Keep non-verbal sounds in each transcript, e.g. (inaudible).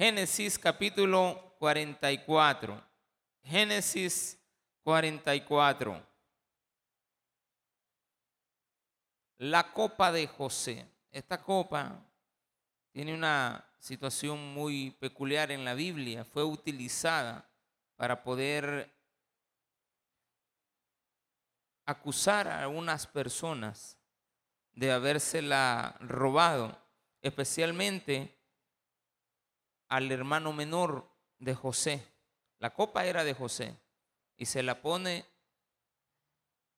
Génesis capítulo 44. Génesis 44. La copa de José. Esta copa tiene una situación muy peculiar en la Biblia. Fue utilizada para poder acusar a algunas personas de habérsela robado, especialmente al hermano menor de José. La copa era de José y se la pone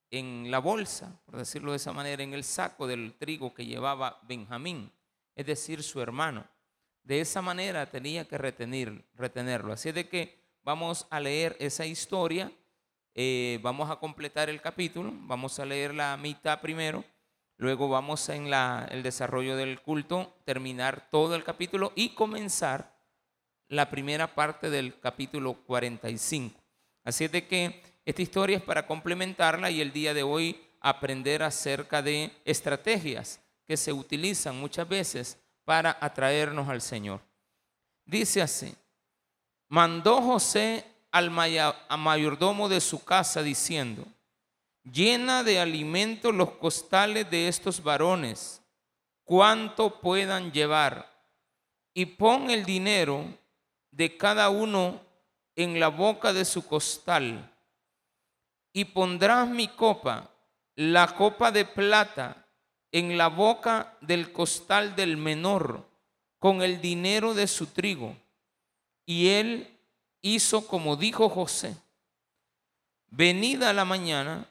en la bolsa, por decirlo de esa manera, en el saco del trigo que llevaba Benjamín, es decir, su hermano. De esa manera tenía que retener, retenerlo. Así de que vamos a leer esa historia, eh, vamos a completar el capítulo, vamos a leer la mitad primero, luego vamos en el desarrollo del culto, terminar todo el capítulo y comenzar la primera parte del capítulo 45. Así es de que esta historia es para complementarla y el día de hoy aprender acerca de estrategias que se utilizan muchas veces para atraernos al Señor. Dice así, mandó José al mayordomo de su casa diciendo, llena de alimento los costales de estos varones, cuanto puedan llevar, y pon el dinero de cada uno en la boca de su costal, y pondrás mi copa, la copa de plata, en la boca del costal del menor, con el dinero de su trigo. Y él hizo como dijo José. Venida la mañana,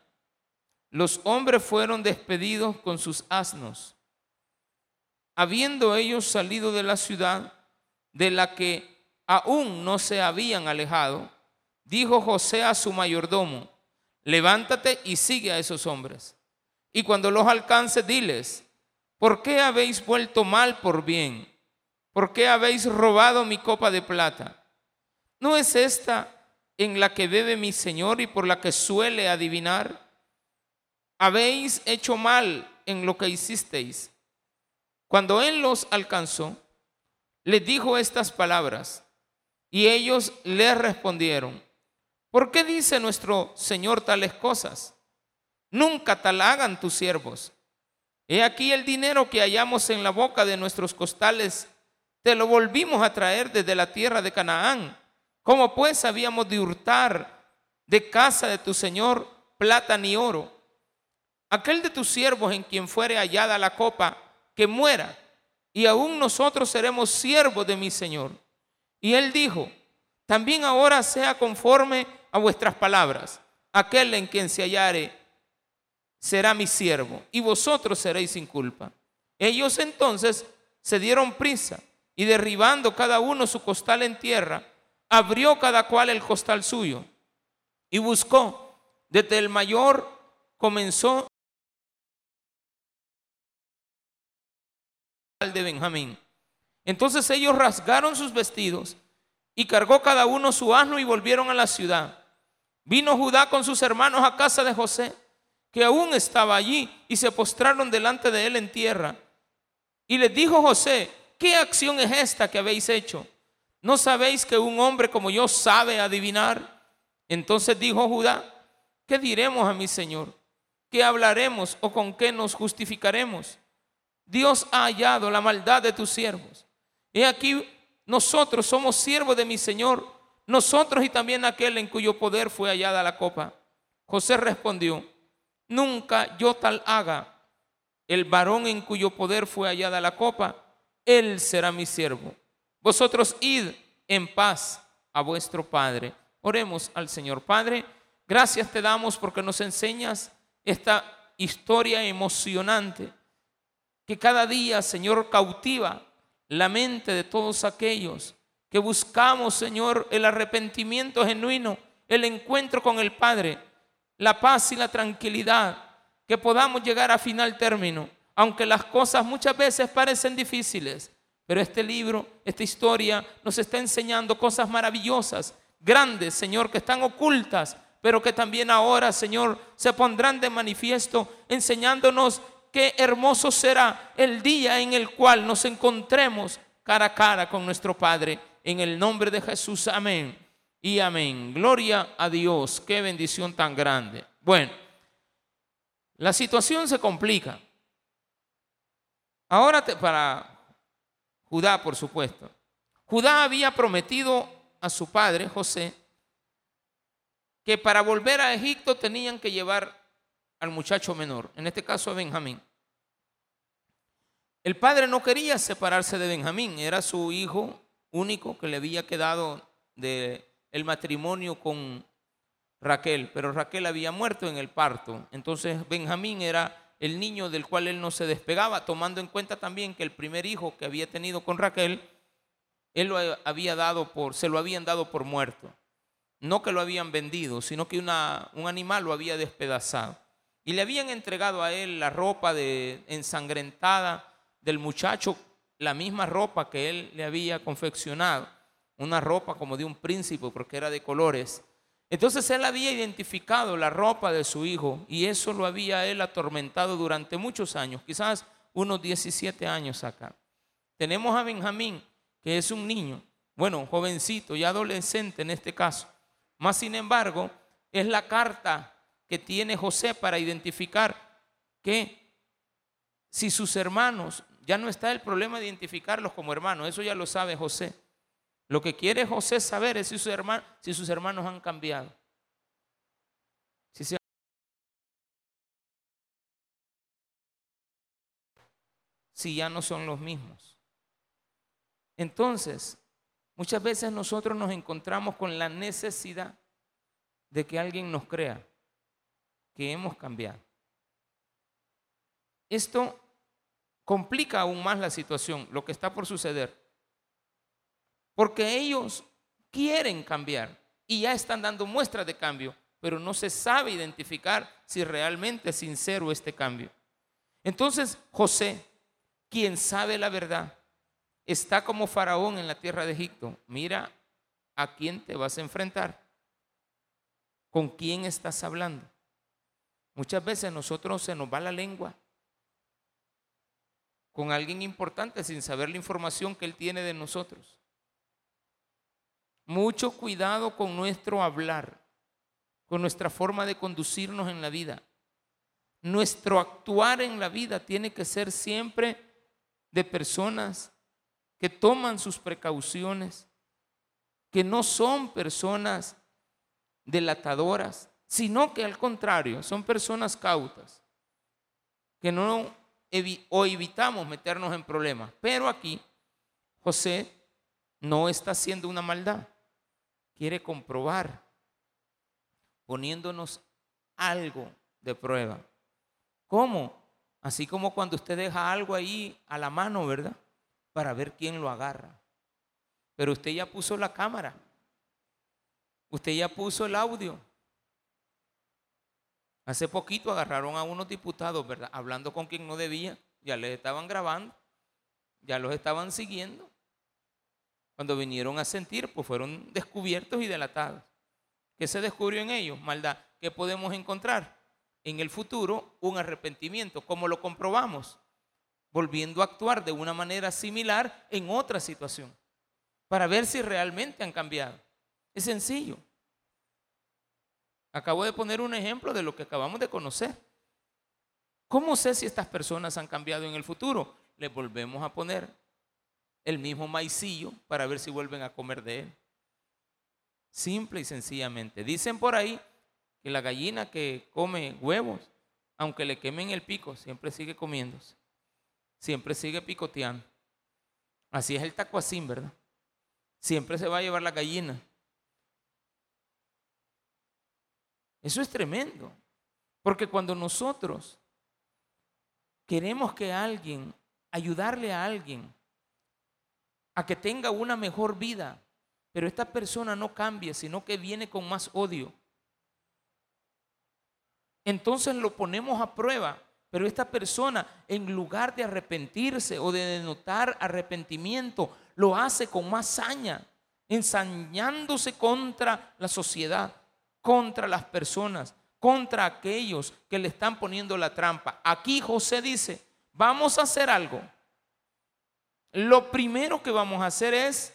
los hombres fueron despedidos con sus asnos. Habiendo ellos salido de la ciudad, de la que aún no se habían alejado, dijo José a su mayordomo, levántate y sigue a esos hombres. Y cuando los alcance, diles, ¿por qué habéis vuelto mal por bien? ¿Por qué habéis robado mi copa de plata? ¿No es esta en la que bebe mi Señor y por la que suele adivinar? Habéis hecho mal en lo que hicisteis. Cuando él los alcanzó, les dijo estas palabras. Y ellos le respondieron, ¿por qué dice nuestro Señor tales cosas? Nunca tal hagan tus siervos. He aquí el dinero que hallamos en la boca de nuestros costales, te lo volvimos a traer desde la tierra de Canaán. ¿Cómo pues habíamos de hurtar de casa de tu Señor plata ni oro? Aquel de tus siervos en quien fuere hallada la copa, que muera, y aún nosotros seremos siervos de mi Señor. Y él dijo, también ahora sea conforme a vuestras palabras. Aquel en quien se hallare será mi siervo y vosotros seréis sin culpa. Ellos entonces se dieron prisa y derribando cada uno su costal en tierra, abrió cada cual el costal suyo y buscó. Desde el mayor comenzó de Benjamín entonces ellos rasgaron sus vestidos y cargó cada uno su asno y volvieron a la ciudad. Vino Judá con sus hermanos a casa de José, que aún estaba allí, y se postraron delante de él en tierra. Y les dijo José, ¿qué acción es esta que habéis hecho? ¿No sabéis que un hombre como yo sabe adivinar? Entonces dijo Judá, ¿qué diremos a mi Señor? ¿Qué hablaremos o con qué nos justificaremos? Dios ha hallado la maldad de tus siervos He aquí, nosotros somos siervos de mi Señor, nosotros y también aquel en cuyo poder fue hallada la copa. José respondió, nunca yo tal haga. El varón en cuyo poder fue hallada la copa, él será mi siervo. Vosotros id en paz a vuestro Padre. Oremos al Señor. Padre, gracias te damos porque nos enseñas esta historia emocionante que cada día, Señor, cautiva la mente de todos aquellos que buscamos, Señor, el arrepentimiento genuino, el encuentro con el Padre, la paz y la tranquilidad, que podamos llegar a final término, aunque las cosas muchas veces parecen difíciles. Pero este libro, esta historia nos está enseñando cosas maravillosas, grandes, Señor, que están ocultas, pero que también ahora, Señor, se pondrán de manifiesto, enseñándonos qué hermoso será el día en el cual nos encontremos cara a cara con nuestro Padre. En el nombre de Jesús, amén. Y amén. Gloria a Dios. Qué bendición tan grande. Bueno, la situación se complica. Ahora para Judá, por supuesto. Judá había prometido a su padre, José, que para volver a Egipto tenían que llevar al muchacho menor, en este caso a Benjamín. El padre no quería separarse de Benjamín, era su hijo único que le había quedado de el matrimonio con Raquel, pero Raquel había muerto en el parto. Entonces Benjamín era el niño del cual él no se despegaba, tomando en cuenta también que el primer hijo que había tenido con Raquel, él lo había dado por, se lo habían dado por muerto. No que lo habían vendido, sino que una, un animal lo había despedazado. Y le habían entregado a él la ropa de, ensangrentada del muchacho, la misma ropa que él le había confeccionado, una ropa como de un príncipe porque era de colores. Entonces él había identificado la ropa de su hijo y eso lo había él atormentado durante muchos años, quizás unos 17 años acá. Tenemos a Benjamín, que es un niño, bueno, jovencito y adolescente en este caso. Más sin embargo, es la carta que tiene José para identificar que si sus hermanos, ya no está el problema de identificarlos como hermanos, eso ya lo sabe José. Lo que quiere José saber es si sus hermanos, han cambiado. Si ya no son los mismos. Entonces, muchas veces nosotros nos encontramos con la necesidad de que alguien nos crea que hemos cambiado. Esto complica aún más la situación, lo que está por suceder. Porque ellos quieren cambiar y ya están dando muestras de cambio, pero no se sabe identificar si realmente es sincero este cambio. Entonces José, quien sabe la verdad, está como faraón en la tierra de Egipto. Mira a quién te vas a enfrentar, con quién estás hablando. Muchas veces nosotros se nos va la lengua con alguien importante sin saber la información que él tiene de nosotros. Mucho cuidado con nuestro hablar, con nuestra forma de conducirnos en la vida. Nuestro actuar en la vida tiene que ser siempre de personas que toman sus precauciones, que no son personas delatadoras, sino que al contrario, son personas cautas, que no o evitamos meternos en problemas. Pero aquí José no está haciendo una maldad quiere comprobar, poniéndonos algo de prueba. ¿Cómo? Así como cuando usted deja algo ahí a la mano, ¿verdad? Para ver quién lo agarra. Pero usted ya puso la cámara. Usted ya puso el audio. Hace poquito agarraron a unos diputados, ¿verdad? Hablando con quien no debía. Ya les estaban grabando. Ya los estaban siguiendo. Cuando vinieron a sentir, pues fueron descubiertos y delatados. ¿Qué se descubrió en ellos? Maldad. ¿Qué podemos encontrar? En el futuro, un arrepentimiento. ¿Cómo lo comprobamos? Volviendo a actuar de una manera similar en otra situación. Para ver si realmente han cambiado. Es sencillo. Acabo de poner un ejemplo de lo que acabamos de conocer. ¿Cómo sé si estas personas han cambiado en el futuro? Les volvemos a poner el mismo maicillo para ver si vuelven a comer de él. Simple y sencillamente. Dicen por ahí que la gallina que come huevos, aunque le quemen el pico, siempre sigue comiéndose. Siempre sigue picoteando. Así es el tacuacín, ¿verdad? Siempre se va a llevar la gallina. Eso es tremendo. Porque cuando nosotros queremos que alguien, ayudarle a alguien, a que tenga una mejor vida. Pero esta persona no cambia, sino que viene con más odio. Entonces lo ponemos a prueba. Pero esta persona, en lugar de arrepentirse o de denotar arrepentimiento, lo hace con más saña, ensañándose contra la sociedad, contra las personas, contra aquellos que le están poniendo la trampa. Aquí José dice, vamos a hacer algo lo primero que vamos a hacer es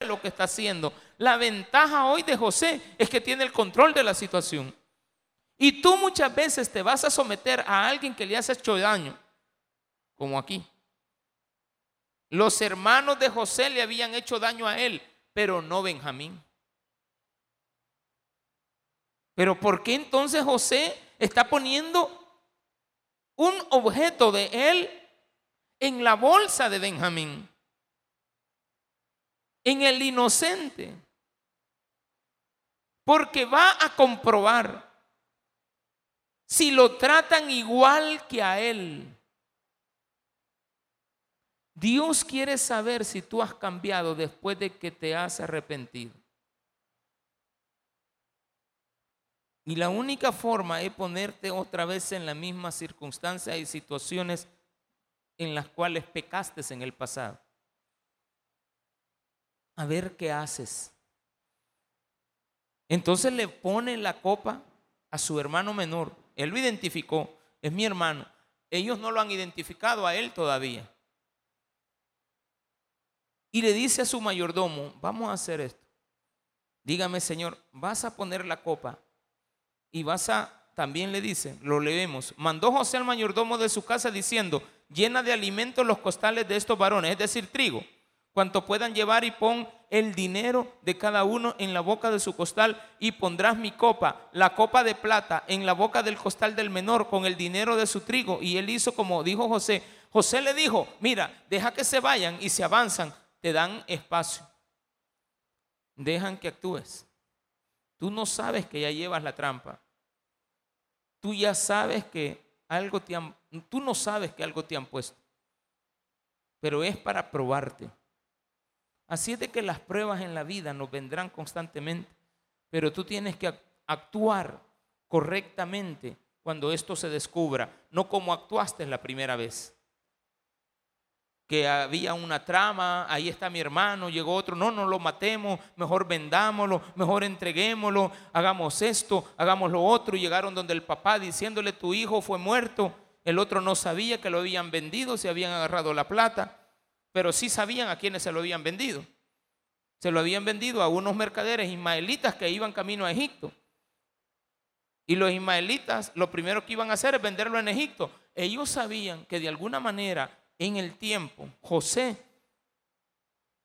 lo que está haciendo. La ventaja hoy de José es que tiene el control de la situación. Y tú muchas veces te vas a someter a alguien que le has hecho daño, como aquí. Los hermanos de José le habían hecho daño a él, pero no Benjamín. Pero ¿por qué entonces José está poniendo un objeto de él en la bolsa de Benjamín? En el inocente. Porque va a comprobar si lo tratan igual que a él. Dios quiere saber si tú has cambiado después de que te has arrepentido. Y la única forma es ponerte otra vez en la misma circunstancia y situaciones en las cuales pecaste en el pasado. A ver qué haces. Entonces le pone la copa a su hermano menor él lo identificó, es mi hermano. Ellos no lo han identificado a él todavía. Y le dice a su mayordomo, vamos a hacer esto. Dígame, Señor, vas a poner la copa y vas a, también le dice, lo leemos, mandó José al mayordomo de su casa diciendo, llena de alimentos los costales de estos varones, es decir, trigo cuanto puedan llevar y pon el dinero de cada uno en la boca de su costal y pondrás mi copa, la copa de plata, en la boca del costal del menor con el dinero de su trigo. Y él hizo como dijo José. José le dijo, mira, deja que se vayan y se avanzan, te dan espacio. Dejan que actúes. Tú no sabes que ya llevas la trampa. Tú ya sabes que algo te han, tú no sabes que algo te han puesto. Pero es para probarte. Así es de que las pruebas en la vida nos vendrán constantemente, pero tú tienes que actuar correctamente cuando esto se descubra, no como actuaste la primera vez. Que había una trama, ahí está mi hermano, llegó otro, no, no lo matemos, mejor vendámoslo, mejor entreguémoslo, hagamos esto, hagamos lo otro. Llegaron donde el papá diciéndole, tu hijo fue muerto, el otro no sabía que lo habían vendido, se habían agarrado la plata pero sí sabían a quiénes se lo habían vendido. Se lo habían vendido a unos mercaderes ismaelitas que iban camino a Egipto. Y los ismaelitas lo primero que iban a hacer es venderlo en Egipto. Ellos sabían que de alguna manera en el tiempo José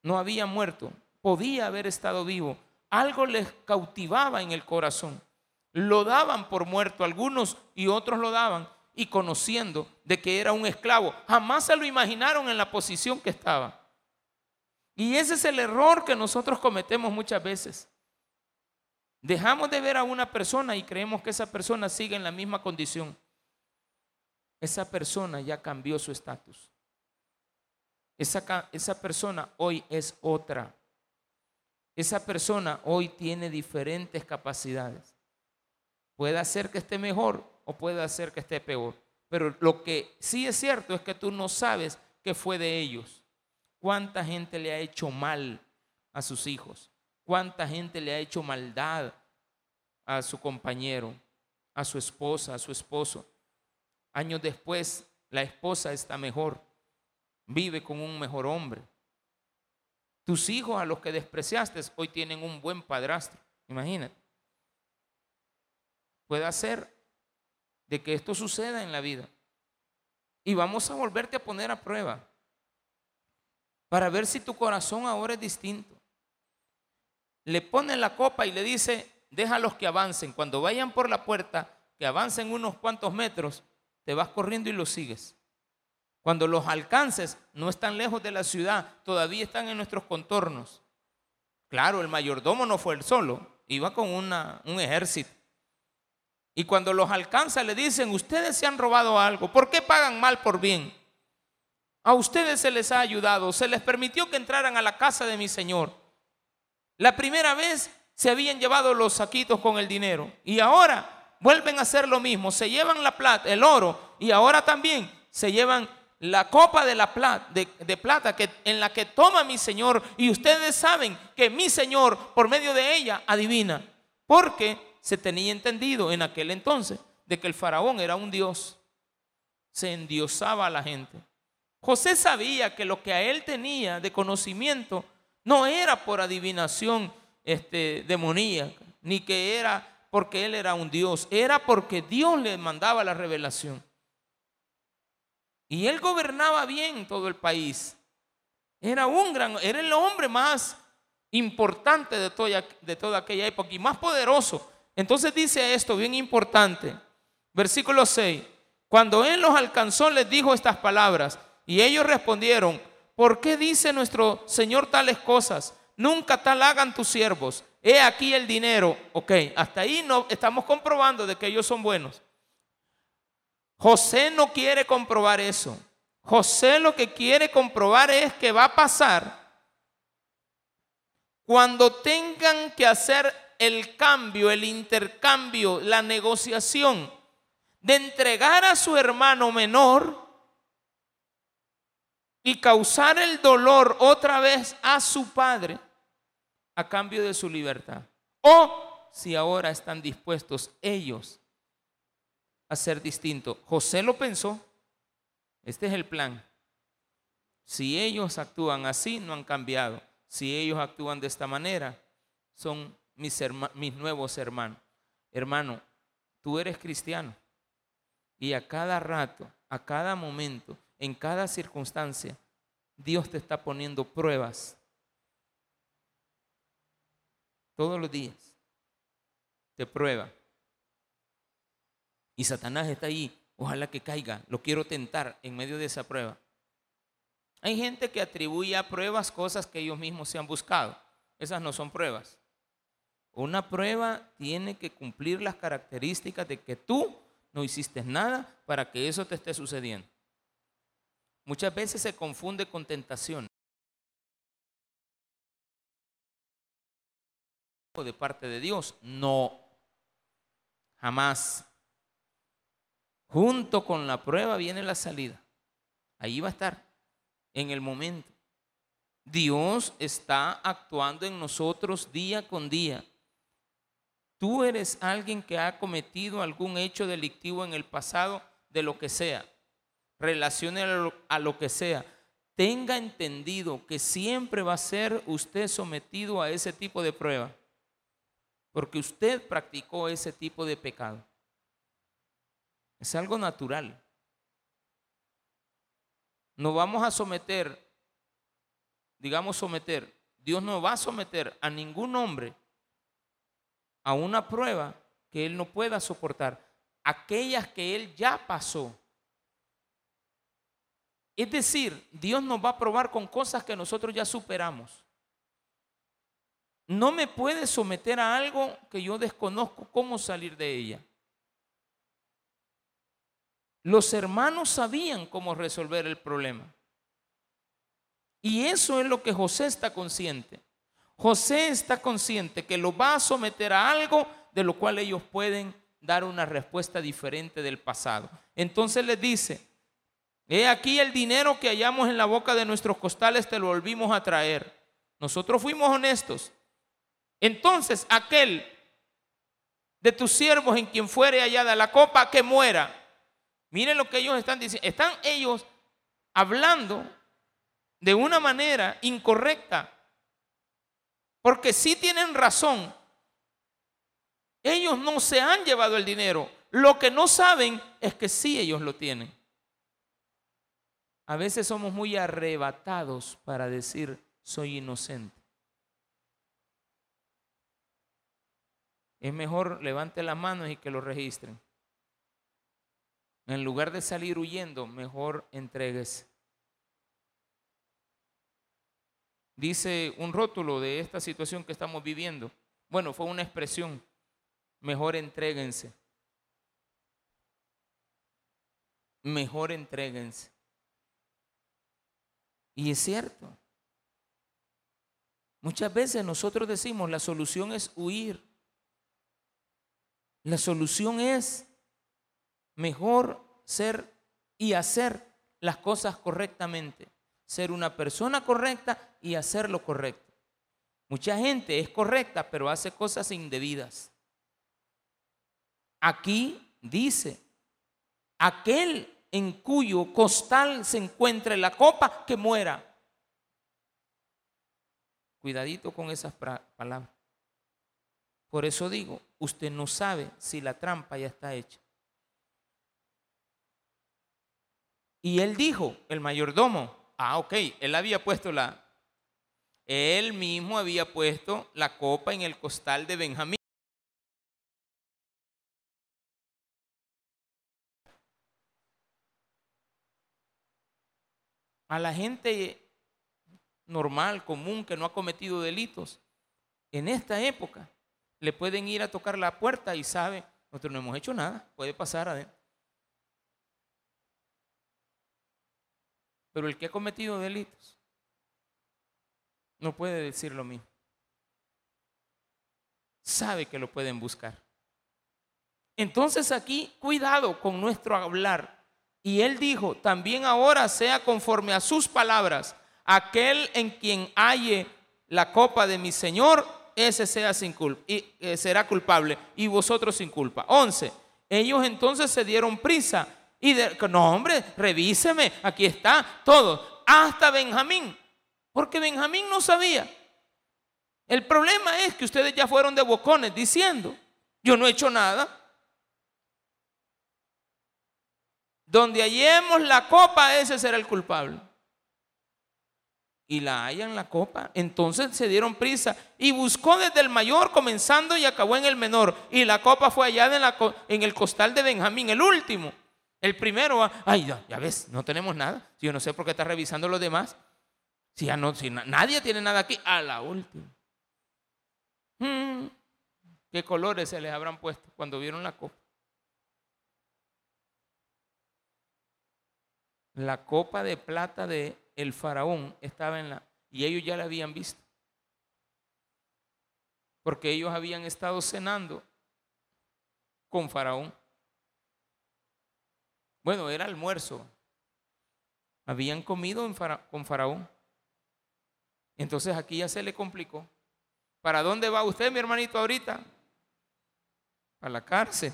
no había muerto, podía haber estado vivo. Algo les cautivaba en el corazón. Lo daban por muerto algunos y otros lo daban y conociendo de que era un esclavo. Jamás se lo imaginaron en la posición que estaba. Y ese es el error que nosotros cometemos muchas veces. Dejamos de ver a una persona y creemos que esa persona sigue en la misma condición. Esa persona ya cambió su estatus. Esa, esa persona hoy es otra. Esa persona hoy tiene diferentes capacidades. Puede hacer que esté mejor o puede hacer que esté peor. Pero lo que sí es cierto es que tú no sabes qué fue de ellos. ¿Cuánta gente le ha hecho mal a sus hijos? ¿Cuánta gente le ha hecho maldad a su compañero, a su esposa, a su esposo? Años después, la esposa está mejor, vive con un mejor hombre. Tus hijos a los que despreciaste hoy tienen un buen padrastro. Imagínate. Puede ser de que esto suceda en la vida. Y vamos a volverte a poner a prueba para ver si tu corazón ahora es distinto. Le pone la copa y le dice, déjalos que avancen. Cuando vayan por la puerta, que avancen unos cuantos metros, te vas corriendo y los sigues. Cuando los alcances, no están lejos de la ciudad, todavía están en nuestros contornos. Claro, el mayordomo no fue el solo, iba con una, un ejército. Y cuando los alcanza le dicen, ustedes se han robado algo, ¿por qué pagan mal por bien? A ustedes se les ha ayudado, se les permitió que entraran a la casa de mi Señor. La primera vez se habían llevado los saquitos con el dinero y ahora vuelven a hacer lo mismo, se llevan la plata, el oro y ahora también se llevan la copa de, la plata, de, plata que, en la que toma mi Señor y ustedes saben que mi Señor por medio de ella adivina. Porque se tenía entendido en aquel entonces de que el faraón era un dios. se endiosaba a la gente. José sabía que lo que a él tenía de conocimiento no era por adivinación este, demoníaca, ni que era porque él era un Dios, era porque Dios le mandaba la revelación. Y él gobernaba bien todo el país. Era un gran, era el hombre más importante de toda, de toda aquella época y más poderoso. Entonces dice esto, bien importante. Versículo 6. Cuando él los alcanzó, les dijo estas palabras. Y ellos respondieron, ¿por qué dice nuestro Señor tales cosas? Nunca tal hagan tus siervos. He aquí el dinero. Ok, hasta ahí no estamos comprobando de que ellos son buenos. José no quiere comprobar eso. José lo que quiere comprobar es que va a pasar cuando tengan que hacer el cambio, el intercambio, la negociación de entregar a su hermano menor y causar el dolor otra vez a su padre a cambio de su libertad. O si ahora están dispuestos ellos a ser distintos. José lo pensó. Este es el plan. Si ellos actúan así, no han cambiado. Si ellos actúan de esta manera, son mis, mis nuevos hermanos. Hermano, tú eres cristiano. Y a cada rato, a cada momento, en cada circunstancia, Dios te está poniendo pruebas. Todos los días. Te prueba. Y Satanás está ahí. Ojalá que caiga. Lo quiero tentar en medio de esa prueba. Hay gente que atribuye a pruebas cosas que ellos mismos se han buscado. Esas no son pruebas. Una prueba tiene que cumplir las características de que tú no hiciste nada para que eso te esté sucediendo. Muchas veces se confunde con tentación. De parte de Dios, no, jamás. Junto con la prueba viene la salida. Ahí va a estar, en el momento. Dios está actuando en nosotros día con día. Tú eres alguien que ha cometido algún hecho delictivo en el pasado, de lo que sea, relacione a lo que sea. Tenga entendido que siempre va a ser usted sometido a ese tipo de prueba, porque usted practicó ese tipo de pecado. Es algo natural. No vamos a someter, digamos someter, Dios no va a someter a ningún hombre a una prueba que él no pueda soportar, aquellas que él ya pasó. Es decir, Dios nos va a probar con cosas que nosotros ya superamos. No me puede someter a algo que yo desconozco cómo salir de ella. Los hermanos sabían cómo resolver el problema. Y eso es lo que José está consciente. José está consciente que lo va a someter a algo de lo cual ellos pueden dar una respuesta diferente del pasado. Entonces les dice, he aquí el dinero que hallamos en la boca de nuestros costales te lo volvimos a traer. Nosotros fuimos honestos. Entonces aquel de tus siervos en quien fuere hallada la copa que muera. Miren lo que ellos están diciendo. Están ellos hablando de una manera incorrecta porque si tienen razón. Ellos no se han llevado el dinero. Lo que no saben es que sí ellos lo tienen. A veces somos muy arrebatados para decir soy inocente. Es mejor levante las manos y que lo registren. En lugar de salir huyendo, mejor entregues. dice un rótulo de esta situación que estamos viviendo. Bueno, fue una expresión. Mejor entréguense. Mejor entréguense. Y es cierto. Muchas veces nosotros decimos la solución es huir. La solución es mejor ser y hacer las cosas correctamente ser una persona correcta y hacer lo correcto. Mucha gente es correcta, pero hace cosas indebidas. Aquí dice, aquel en cuyo costal se encuentre la copa que muera. Cuidadito con esas palabras. Por eso digo, usted no sabe si la trampa ya está hecha. Y él dijo, el mayordomo, ah, ok, él había puesto la, él mismo había puesto la copa en el costal de Benjamín. A la gente normal, común, que no ha cometido delitos, en esta época le pueden ir a tocar la puerta y sabe, nosotros no hemos hecho nada, puede pasar adentro. Pero el que ha cometido delitos no puede decir lo mismo. Sabe que lo pueden buscar. Entonces aquí, cuidado con nuestro hablar. Y él dijo, también ahora sea conforme a sus palabras, aquel en quien halle la copa de mi Señor, ese sea sin culpa, y, eh, será culpable, y vosotros sin culpa. 11. Ellos entonces se dieron prisa y de, no, hombre, revíseme, aquí está todo, hasta Benjamín, porque Benjamín no sabía. El problema es que ustedes ya fueron de bocones diciendo, yo no he hecho nada. Donde hallemos la copa, ese será el culpable. Y la hallan la copa. Entonces se dieron prisa y buscó desde el mayor, comenzando y acabó en el menor. Y la copa fue hallada en, el costal de Benjamín, el último. El primero, ay, ya, ves, no tenemos nada. Yo no sé por qué está revisando los demás. Si ya no, si nadie tiene nada aquí, a la última. Hmm, ¿Qué colores se les habrán puesto cuando vieron la copa? La copa de plata de el faraón estaba en la y ellos ya la habían visto. Porque ellos habían estado cenando con faraón. Bueno, era almuerzo. Habían comido con Faraón. Entonces aquí ya se le complicó. ¿Para dónde va usted, mi hermanito, ahorita? A la cárcel.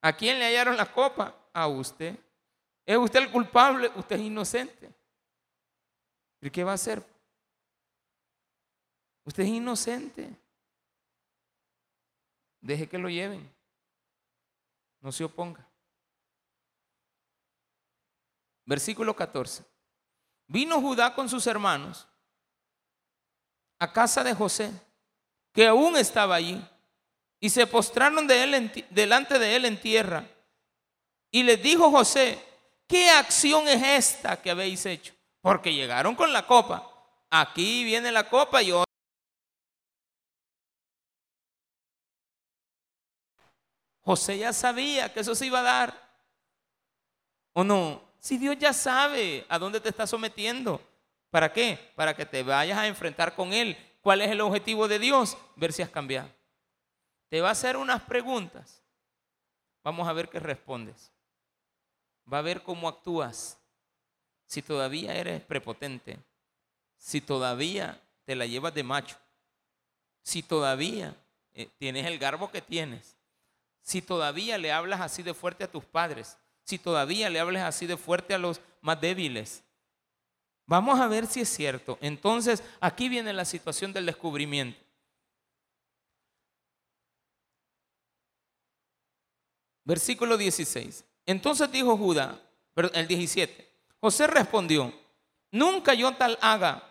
¿A quién le hallaron la copa? A usted. ¿Es usted el culpable? Usted es inocente. ¿Y qué va a hacer? Usted es inocente. Deje que lo lleven. No se oponga. Versículo 14. Vino Judá con sus hermanos a casa de José, que aún estaba allí, y se postraron de él delante de él en tierra. Y les dijo José, ¿qué acción es esta que habéis hecho? Porque llegaron con la copa. Aquí viene la copa y yo... José ya sabía que eso se iba a dar. ¿O no? Si Dios ya sabe a dónde te está sometiendo. ¿Para qué? Para que te vayas a enfrentar con Él. ¿Cuál es el objetivo de Dios? Ver si has cambiado. Te va a hacer unas preguntas. Vamos a ver qué respondes. Va a ver cómo actúas. Si todavía eres prepotente. Si todavía te la llevas de macho. Si todavía eh, tienes el garbo que tienes. Si todavía le hablas así de fuerte a tus padres si todavía le hables así de fuerte a los más débiles. Vamos a ver si es cierto. Entonces, aquí viene la situación del descubrimiento. Versículo 16. Entonces dijo Judá, el 17, José respondió, nunca yo tal haga.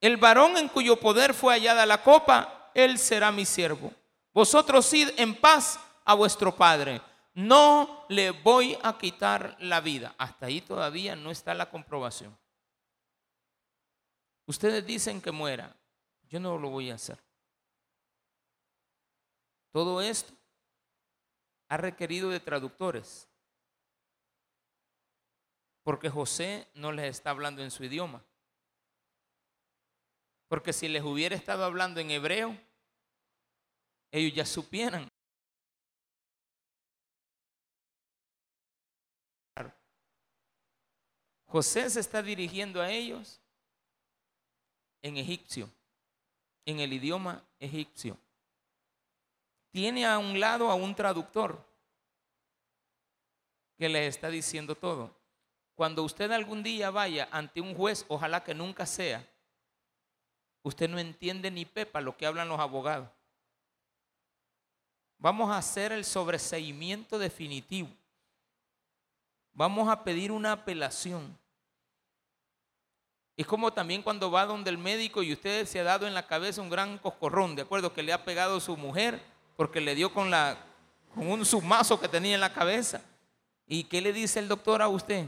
El varón en cuyo poder fue hallada la copa, él será mi siervo. Vosotros id en paz a vuestro padre no le voy a quitar la vida. Hasta ahí todavía no está la comprobación. Ustedes dicen que muera. Yo no lo voy a hacer. Todo esto ha requerido de traductores. Porque José no les está hablando en su idioma. Porque si les hubiera estado hablando en hebreo, ellos ya supieran José se está dirigiendo a ellos en egipcio, en el idioma egipcio. Tiene a un lado a un traductor que les está diciendo todo. Cuando usted algún día vaya ante un juez, ojalá que nunca sea, usted no entiende ni pepa lo que hablan los abogados. Vamos a hacer el sobreseimiento definitivo. Vamos a pedir una apelación. Es como también cuando va donde el médico y usted se ha dado en la cabeza un gran coscorrón, ¿de acuerdo? Que le ha pegado su mujer porque le dio con, un sumazo que tenía en la cabeza. ¿Y qué le dice el doctor a usted?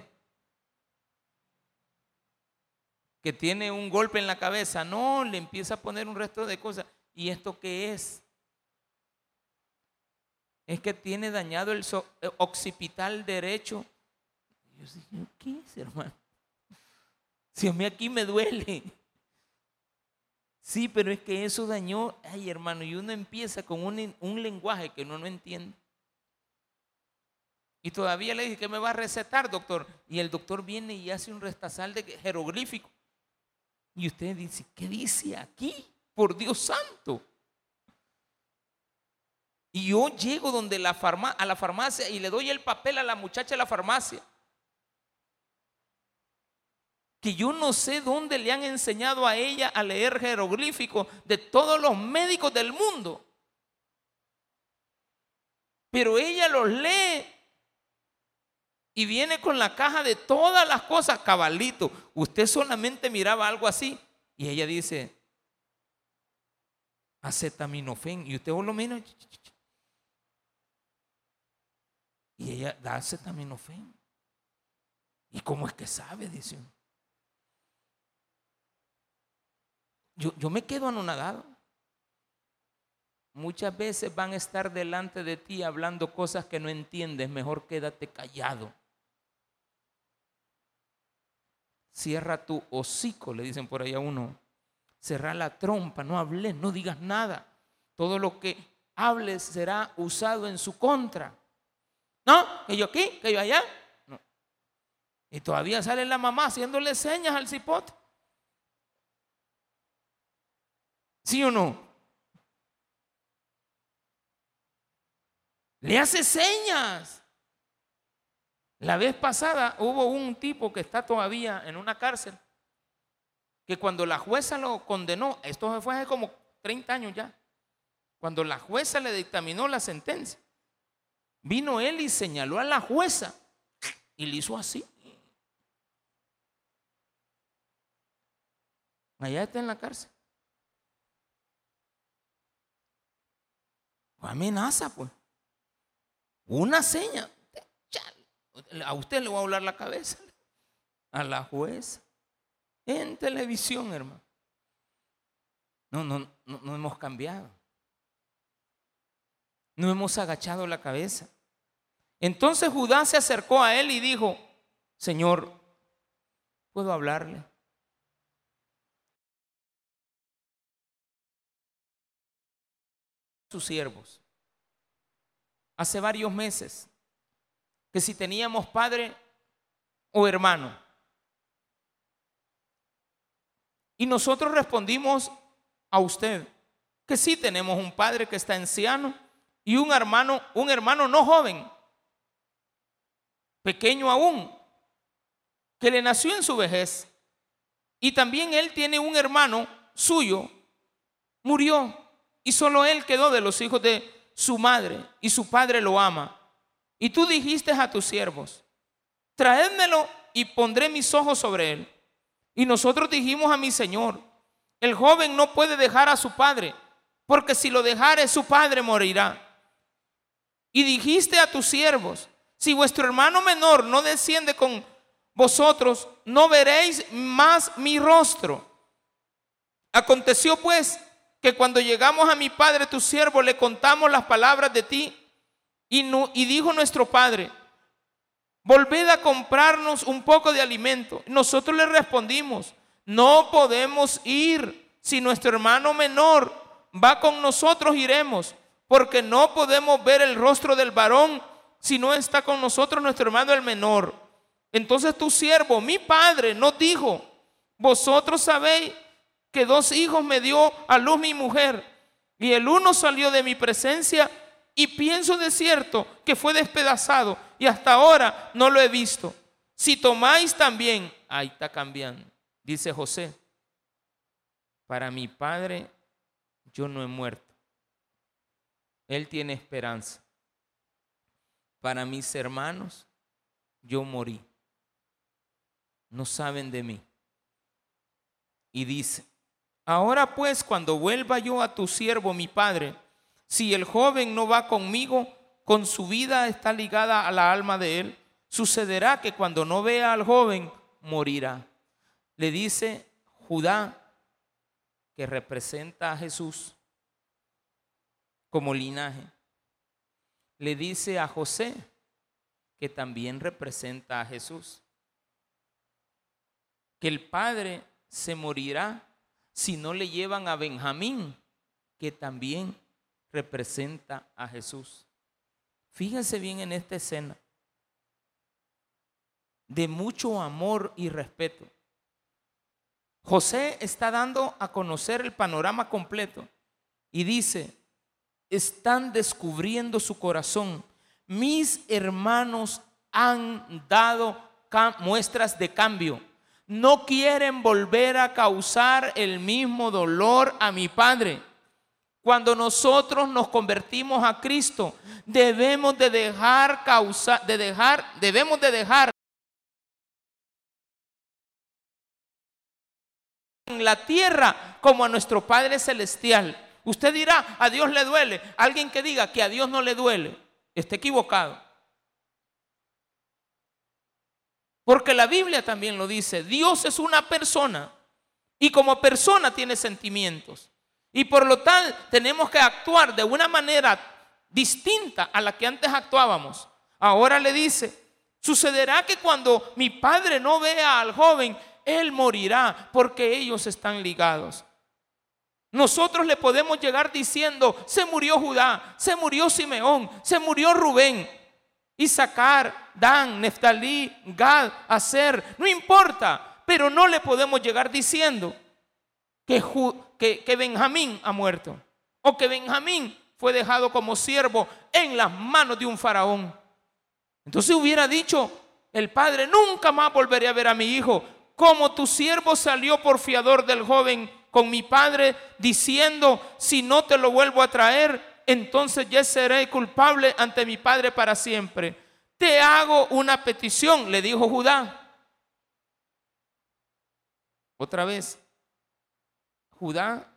Que tiene un golpe en la cabeza. No, le empieza a poner un resto de cosas. ¿Y esto qué es? Es que tiene dañado el eh, occipital derecho. Yo ¿qué es, hermano? Si a mí aquí me duele. Sí, pero es que eso dañó, ay hermano, y uno empieza con un, lenguaje que uno no entiende. Y todavía le dije, ¿qué me va a recetar, doctor? Y el doctor viene y hace un restazal de jeroglífico. Y usted dice, ¿qué dice aquí? Por Dios santo. Y yo llego donde la a la farmacia y le doy el papel a la muchacha de la farmacia que yo no sé dónde le han enseñado a ella a leer jeroglíficos de todos los médicos del mundo. Pero ella los lee y viene con la caja de todas las cosas, cabalito. Usted solamente miraba algo así y ella dice, acetaminofén. Y usted lo mira. Y ella da acetaminofén. ¿Y cómo es que sabe? Dice. Yo, me quedo anonadado. Muchas veces van a estar delante de ti hablando cosas que no entiendes, mejor quédate callado. Cierra tu hocico, le dicen por ahí a uno. Cerra la trompa, no hables, no digas nada. Todo lo que hables será usado en su contra. No, que yo aquí, que yo allá. Y todavía sale la mamá haciéndole señas al cipote. ¿Sí o no? Le hace señas. La vez pasada hubo un tipo que está todavía en una cárcel, que cuando la jueza lo condenó, esto fue hace como 30 años ya, cuando la jueza le dictaminó la sentencia, vino él y señaló a la jueza y le hizo así. Allá está en la cárcel. Amenaza, pues. Una seña. A usted le va a hablar la cabeza. A la jueza. En televisión, hermano. No, no, no, no hemos cambiado. No hemos agachado la cabeza. Entonces Judá se acercó a él y dijo, Señor, ¿puedo hablarle? Sus siervos hace varios meses que si teníamos padre o hermano. Y nosotros respondimos a usted que sí tenemos un padre que está anciano y un hermano, un hermano no joven, pequeño aún, que le nació en su vejez. Y también él tiene un hermano suyo, murió y solo él quedó de los hijos de su madre y su padre lo ama. Y tú dijiste a tus siervos, traédmelo y pondré mis ojos sobre él. Y nosotros dijimos a mi Señor, el joven no puede dejar a su padre, porque si lo dejare su padre morirá. Y dijiste a tus siervos, si vuestro hermano menor no desciende con vosotros, no veréis más mi rostro. Aconteció pues que cuando llegamos a mi padre, tu siervo, le contamos las palabras de ti y, y dijo nuestro padre, volved a comprarnos un poco de alimento. Nosotros le respondimos, no podemos ir. Si nuestro hermano menor va con nosotros, iremos, porque no podemos ver el rostro del varón si no está con nosotros nuestro hermano el menor. Entonces tu siervo, mi padre, nos dijo, vosotros sabéis que dos hijos me dio a luz mi mujer, y el uno salió de mi presencia y pienso de cierto que fue despedazado y hasta ahora no lo he visto. Si tomáis también, ahí está cambiando, dice José, para mi padre yo no he muerto. Él tiene esperanza. Para mis hermanos yo morí. No saben de mí. Y dice, ahora pues cuando vuelva yo a tu siervo, mi padre, si el joven no va conmigo, con su vida está ligada a la alma de él, sucederá que cuando no vea al joven, morirá. Le dice Judá, que representa a Jesús como linaje. Le dice a José, que también representa a Jesús, que el padre se morirá si no le llevan a Benjamín, que también representa a Jesús. Fíjense bien en esta escena de mucho amor y respeto. José está dando a conocer el panorama completo y dice, están descubriendo su corazón. Mis hermanos han dado muestras de cambio. No quieren volver a causar el mismo dolor a mi padre. Cuando nosotros nos convertimos a Cristo, debemos de dejar causar, de dejar, debemos de dejar en la tierra como a nuestro Padre celestial. Usted dirá, a Dios le duele. Alguien que diga que a Dios no le duele, está equivocado. Porque la Biblia también lo dice, Dios es una persona y como persona tiene sentimientos. Y por lo tal tenemos que actuar de una manera distinta a la que antes actuábamos. Ahora le dice, sucederá que cuando mi padre no vea al joven, él morirá porque ellos están ligados. Nosotros le podemos llegar diciendo, se murió Judá, se murió Simeón, se murió Rubén, Isaacar, Dan, Neftalí, Gad, Aser, no importa, pero no le podemos llegar diciendo que, que, Benjamín ha muerto o que Benjamín fue dejado como siervo en las manos de un faraón. Entonces hubiera dicho el padre, nunca más volveré a ver a mi hijo, como tu siervo salió por fiador del joven con mi padre, diciendo, si no te lo vuelvo a traer, entonces ya seré culpable ante mi padre para siempre. Te hago una petición, le dijo Judá. Otra vez, Judá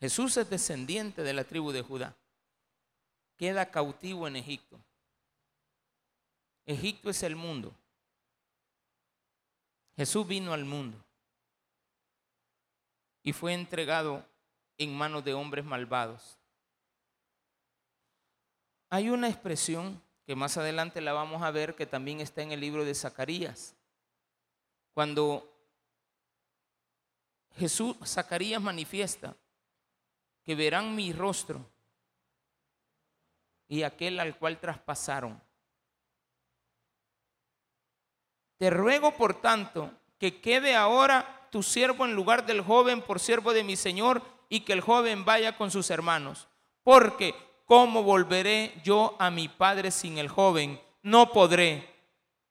Jesús es descendiente de la tribu de Judá. Queda cautivo en Egipto. Egipto es el mundo. Jesús vino al mundo y fue entregado en manos de hombres malvados. Hay una expresión que más adelante la vamos a ver que también está en el libro de Zacarías, cuando Jesús, Zacarías manifiesta que verán mi rostro y aquel al cual traspasaron. Te ruego, por tanto, que quede ahora tu siervo en lugar del joven por siervo de mi Señor y que el joven vaya con sus hermanos. Porque, ¿cómo volveré yo a mi padre sin el joven? No podré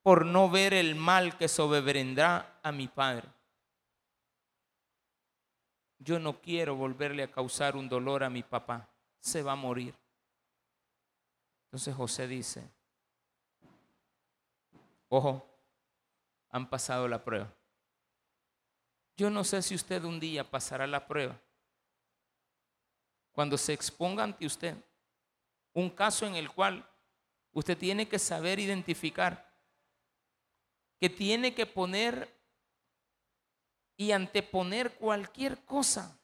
por no ver el mal que sobrevendrá a mi padre. Yo no quiero volverle a causar un dolor a mi papá. Se va a morir. Entonces José dice, ojo, han pasado la prueba. Yo no sé si usted un día pasará la prueba. Cuando se exponga ante usted un caso en el cual usted tiene que saber identificar que tiene que poner y anteponer cualquier cosa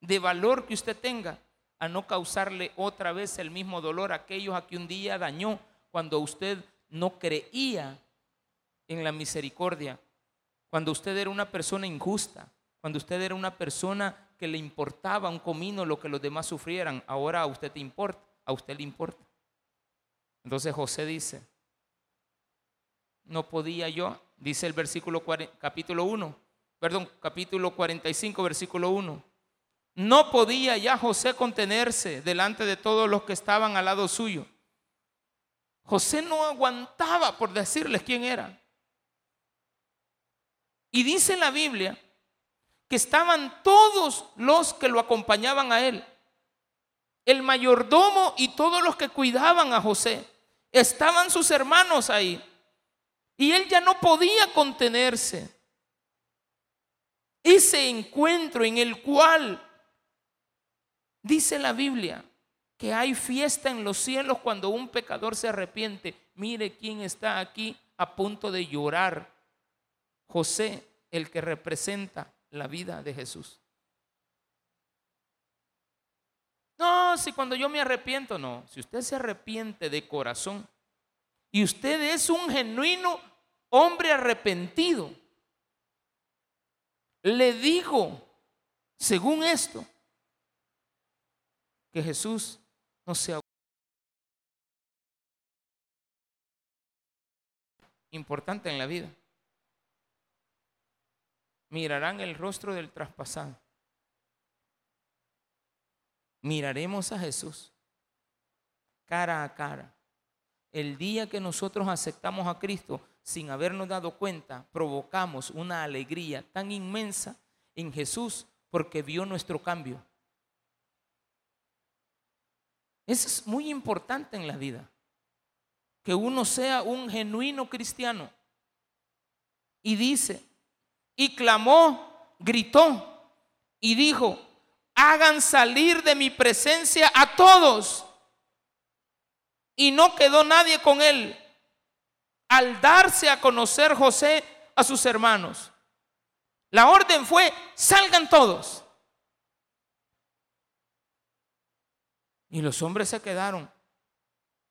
de valor que usted tenga a no causarle otra vez el mismo dolor a aquellos a que un día dañó cuando usted no creía en la misericordia, cuando usted era una persona injusta, cuando usted era una persona que le importaba un comino lo que los demás sufrieran, ahora a usted te importa, a usted le importa. Entonces José dice, no podía yo, dice el versículo capítulo 1, perdón, capítulo 45, versículo 1, No podía ya José contenerse delante de todos los que estaban al lado suyo. José no aguantaba por decirles quién era. Y dice la Biblia que estaban todos los que lo acompañaban a él. El mayordomo y todos los que cuidaban a José. Estaban sus hermanos ahí. Y él ya no podía contenerse. Ese encuentro en el cual dice la Biblia que hay fiesta en los cielos cuando un pecador se arrepiente. Mire quién está aquí a punto de llorar. José, el que representa la vida de Jesús. No, si cuando yo me arrepiento, no. Si usted se arrepiente de corazón y usted es un genuino hombre arrepentido, le digo, según esto, que Jesús no sea importante en la vida mirarán el rostro del traspasado. Miraremos a Jesús cara a cara. El día que nosotros aceptamos a Cristo sin habernos dado cuenta, provocamos una alegría tan inmensa en Jesús porque vio nuestro cambio. Eso es muy importante en la vida. Que uno sea un genuino cristiano. Y dice, y clamó, gritó y dijo, hagan salir de mi presencia a todos. Y no quedó nadie con él al darse a conocer José a sus hermanos. La orden fue, salgan todos. Y los hombres se quedaron.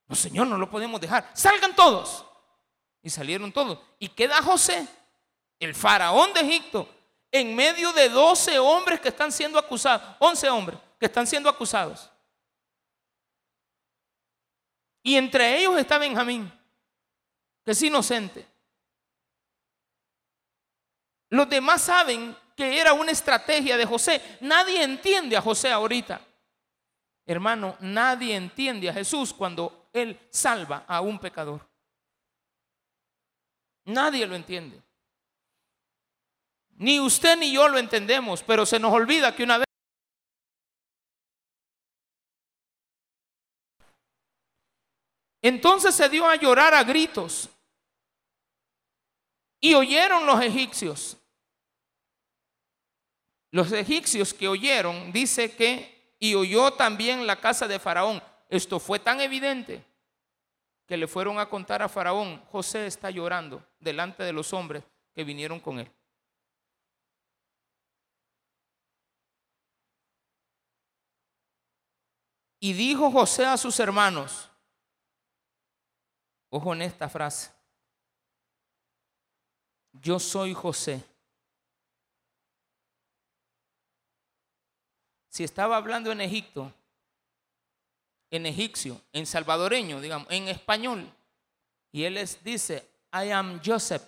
No, Señor, no lo podemos dejar. Salgan todos. Y salieron todos. Y queda José el faraón de Egipto, en medio de 12 hombres que están siendo acusados, 11 hombres que están siendo acusados. Y entre ellos está Benjamín, que es inocente. Los demás saben que era una estrategia de José. Nadie entiende a José ahorita. Hermano, nadie entiende a Jesús cuando Él salva a un pecador. Nadie lo entiende. Ni usted ni yo lo entendemos, pero se nos olvida que una vez... Entonces se dio a llorar a gritos y oyeron los egipcios. Los egipcios que oyeron, dice que, y oyó también la casa de Faraón. Esto fue tan evidente que le fueron a contar a Faraón, José está llorando delante de los hombres que vinieron con él. Y dijo José a sus hermanos, ojo en esta frase, yo soy José. Si estaba hablando en Egipto, en egipcio, en salvadoreño, digamos, en español, y él les dice, I am Joseph,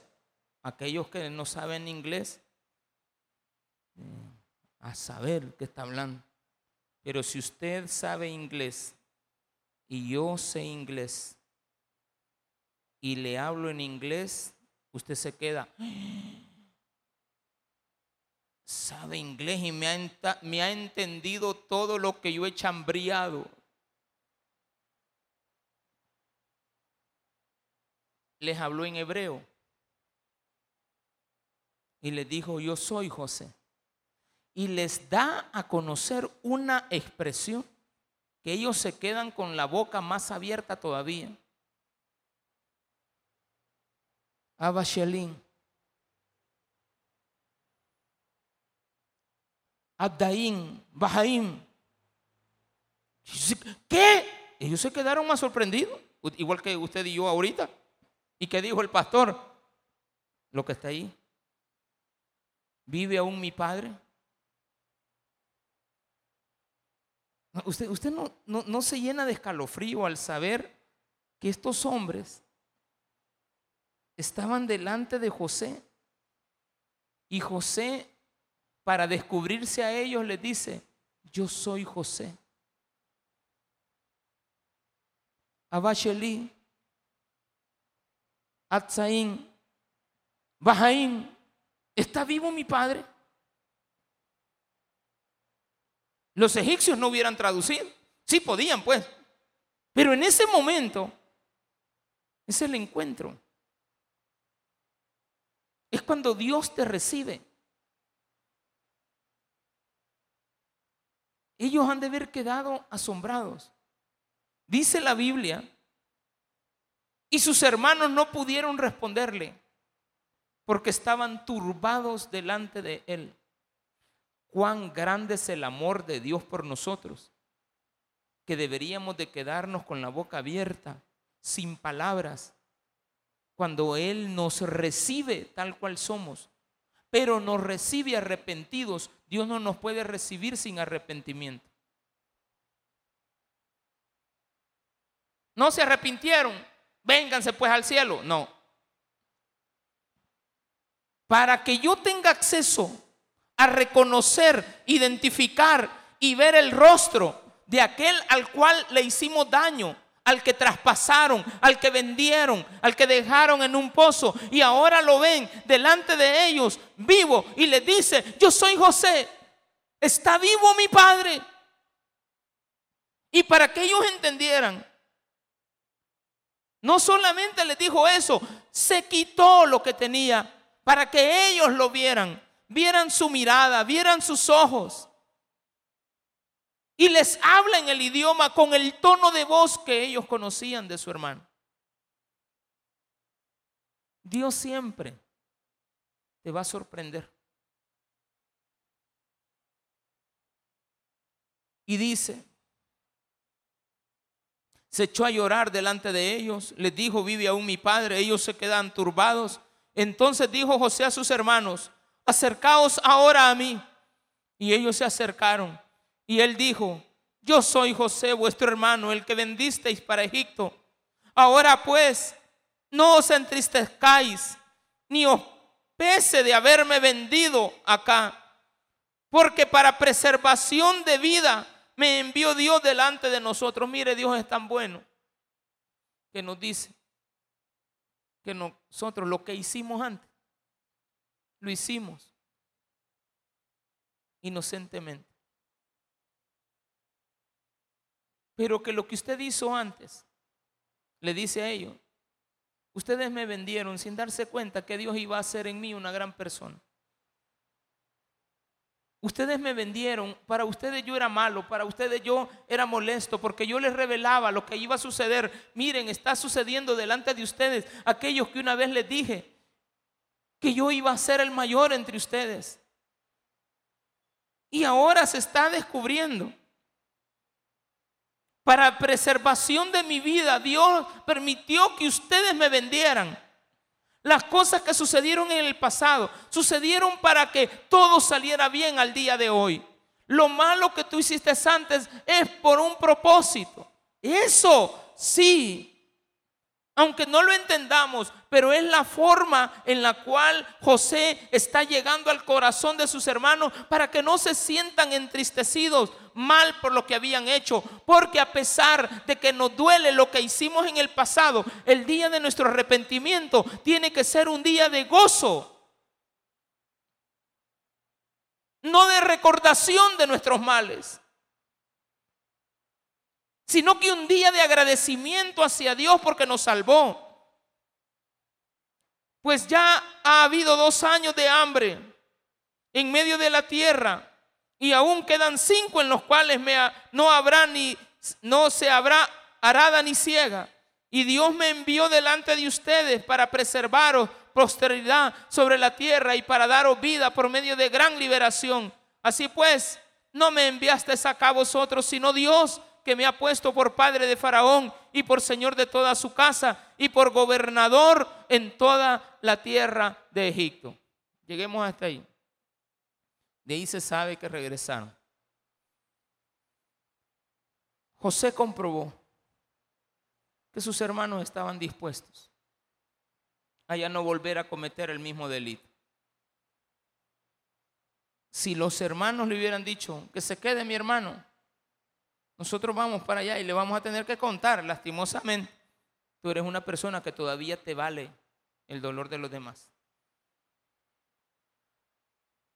aquellos que no saben inglés, eh, a saber qué está hablando. Pero si usted sabe inglés y yo sé inglés y le hablo en inglés, usted se queda, (gasps) sabe inglés y me ha, entendido todo lo que yo he chambriado. Les habló en hebreo y les dijo, yo soy José y les da a conocer una expresión que ellos se quedan con la boca más abierta todavía. Abashelin. Abdaín, Bajaim. ¿Qué? Ellos se quedaron más sorprendidos, igual que usted y yo ahorita. ¿Y qué dijo el pastor? Lo que está ahí. ¿Vive aún mi padre? Usted, usted no, no, se llena de escalofrío al saber que estos hombres estaban delante de José. Y José, para descubrirse a ellos, les dice, yo soy José. Abasheli, Atzaín, Bajaín, ¿está vivo mi padre? Los egipcios no hubieran traducido. Sí podían, pues. Pero en ese momento es el encuentro. Es cuando Dios te recibe. Ellos han de haber quedado asombrados. Dice la Biblia, y sus hermanos no pudieron responderle porque estaban turbados delante de él. Cuán grande es el amor de Dios por nosotros, que deberíamos de quedarnos con la boca abierta, sin palabras, cuando Él nos recibe tal cual somos, pero nos recibe arrepentidos. Dios no nos puede recibir sin arrepentimiento. No se arrepintieron, vénganse pues al cielo. No. Para que yo tenga acceso a reconocer, identificar y ver el rostro de aquel al cual le hicimos daño, al que traspasaron, al que vendieron, al que dejaron en un pozo y ahora lo ven delante de ellos vivo y le dice, yo soy José, está vivo mi padre. Y para que ellos entendieran, no solamente les dijo eso, se quitó lo que tenía para que ellos lo vieran, vieran su mirada, vieran sus ojos y les habla en el idioma con el tono de voz que ellos conocían de su hermano. Dios siempre te va a sorprender. Y dice, se echó a llorar delante de ellos, les dijo, vive aún mi padre, ellos se quedan turbados. Entonces dijo José a sus hermanos, acercaos ahora a mí. Y ellos se acercaron. Y él dijo, yo soy José, vuestro hermano, el que vendisteis para Egipto. Ahora pues, no os entristezcáis, ni os pese de haberme vendido acá, porque para preservación de vida me envió Dios delante de nosotros. Mire, Dios es tan bueno que nos dice que nosotros lo que hicimos antes, lo hicimos inocentemente. Pero que lo que usted hizo antes, le dice a ellos, ustedes me vendieron sin darse cuenta que Dios iba a ser en mí una gran persona. Ustedes me vendieron, para ustedes yo era malo, para ustedes yo era molesto, porque yo les revelaba lo que iba a suceder. Miren, está sucediendo delante de ustedes aquellos que una vez les dije que yo iba a ser el mayor entre ustedes. Y ahora se está descubriendo para preservación de mi vida, Dios permitió que ustedes me vendieran. Las cosas que sucedieron en el pasado sucedieron para que todo saliera bien al día de hoy. Lo malo que tú hiciste antes es por un propósito. Eso sí aunque no lo entendamos, pero es la forma en la cual José está llegando al corazón de sus hermanos para que no se sientan entristecidos mal por lo que habían hecho, porque a pesar de que nos duele lo que hicimos en el pasado, el día de nuestro arrepentimiento tiene que ser un día de gozo. No de recordación de nuestros males sino que un día de agradecimiento hacia Dios porque nos salvó. Pues ya ha habido dos años de hambre en medio de la tierra y aún quedan cinco en los cuales no habrá ni no se habrá arada ni ciega. Y Dios me envió delante de ustedes para preservaros posteridad sobre la tierra y para daros vida por medio de gran liberación. Así pues, no me enviaste acá vosotros, sino Dios que me ha puesto por padre de Faraón y por señor de toda su casa y por gobernador en toda la tierra de Egipto. Lleguemos hasta ahí. De ahí se sabe que regresaron. José comprobó que sus hermanos estaban dispuestos a ya no volver a cometer el mismo delito. Si los hermanos le hubieran dicho que se quede mi hermano, nosotros vamos para allá y le vamos a tener que contar, lastimosamente. Tú eres una persona que todavía te vale el dolor de los demás.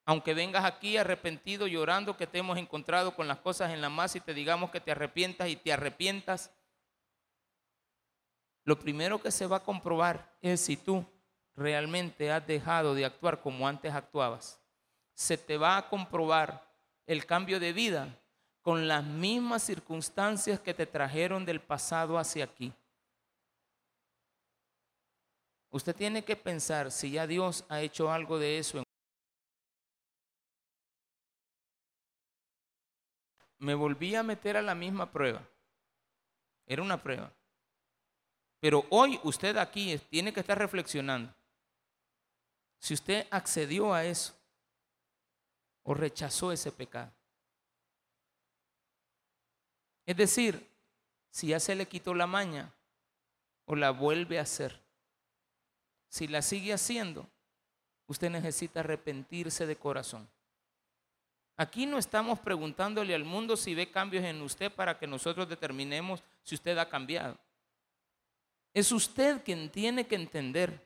Aunque vengas aquí arrepentido, llorando que te hemos encontrado con las cosas en la masa y te digamos que te arrepientas y te arrepientas, lo primero que se va a comprobar es si tú realmente has dejado de actuar como antes actuabas. Se te va a comprobar el cambio de vida con las mismas circunstancias que te trajeron del pasado hacia aquí. Usted tiene que pensar si ya Dios ha hecho algo de eso en me volví a meter a la misma prueba. Era una prueba. Pero hoy usted aquí tiene que estar reflexionando. Si usted accedió a eso o rechazó ese pecado. Es decir, si ya se le quitó la maña o la vuelve a hacer. Si la sigue haciendo, usted necesita arrepentirse de corazón. Aquí no estamos preguntándole al mundo si ve cambios en usted para que nosotros determinemos si usted ha cambiado. Es usted quien tiene que entender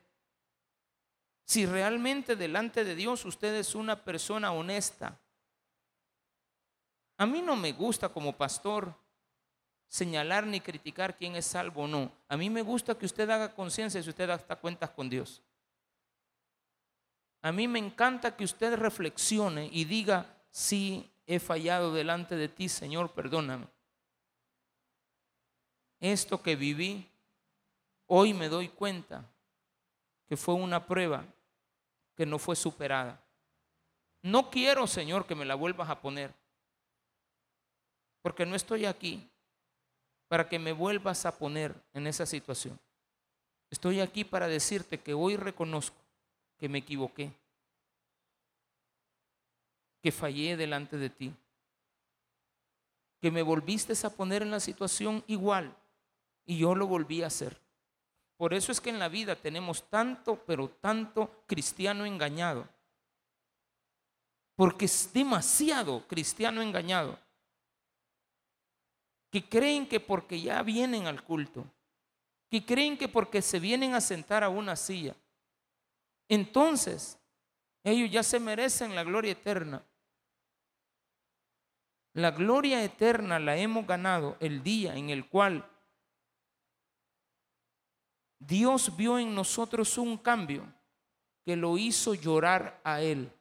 si realmente delante de Dios usted es una persona honesta. A mí no me gusta como pastor señalar ni criticar quién es salvo o no. A mí me gusta que usted haga conciencia si usted da cuentas con Dios. A mí me encanta que usted reflexione y diga, si he fallado delante de ti, Señor, perdóname. Esto que viví, hoy me doy cuenta que fue una prueba que no fue superada. No quiero, Señor, que me la vuelvas a poner, porque no estoy aquí para que me vuelvas a poner en esa situación. Estoy aquí para decirte que hoy reconozco que me equivoqué que fallé delante de ti, que me volviste a poner en la situación igual y yo lo volví a hacer. Por eso es que en la vida tenemos tanto, pero tanto cristiano engañado. Porque es demasiado cristiano engañado. Que creen que porque ya vienen al culto, que creen que porque se vienen a sentar a una silla, entonces ellos ya se merecen la gloria eterna. La gloria eterna la hemos ganado el día en el cual Dios vio en nosotros un cambio que lo hizo llorar a Él.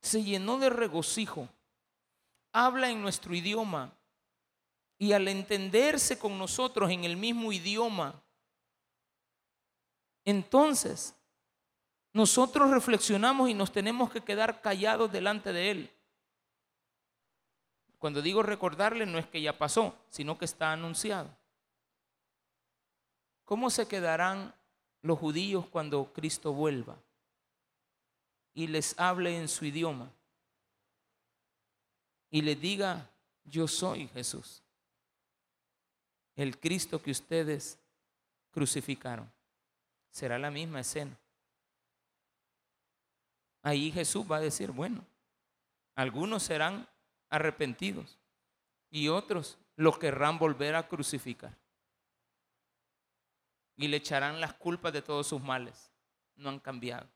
Se llenó de regocijo, habla en nuestro idioma y al entenderse con nosotros en el mismo idioma, entonces nosotros reflexionamos y nos tenemos que quedar callados delante de Él. Cuando digo recordarle, no es que ya pasó, sino que está anunciado. ¿Cómo se quedarán los judíos cuando Cristo vuelva y les hable en su idioma y les diga, yo soy Jesús, el Cristo que ustedes crucificaron? Será la misma escena ahí Jesús va a decir, bueno, algunos serán arrepentidos y otros los querrán volver a crucificar. Y le echarán las culpas de todos sus males. No han cambiado.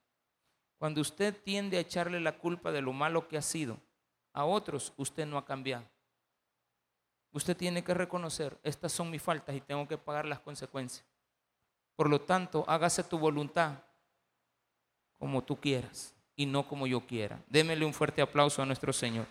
Cuando usted tiende a echarle la culpa de lo malo que ha sido a otros, usted no ha cambiado. Usted tiene que reconocer, estas son mis faltas y tengo que pagar las consecuencias. Por lo tanto, hágase tu voluntad como tú quieras y no como yo quiera. Démele un fuerte aplauso a nuestro Señor.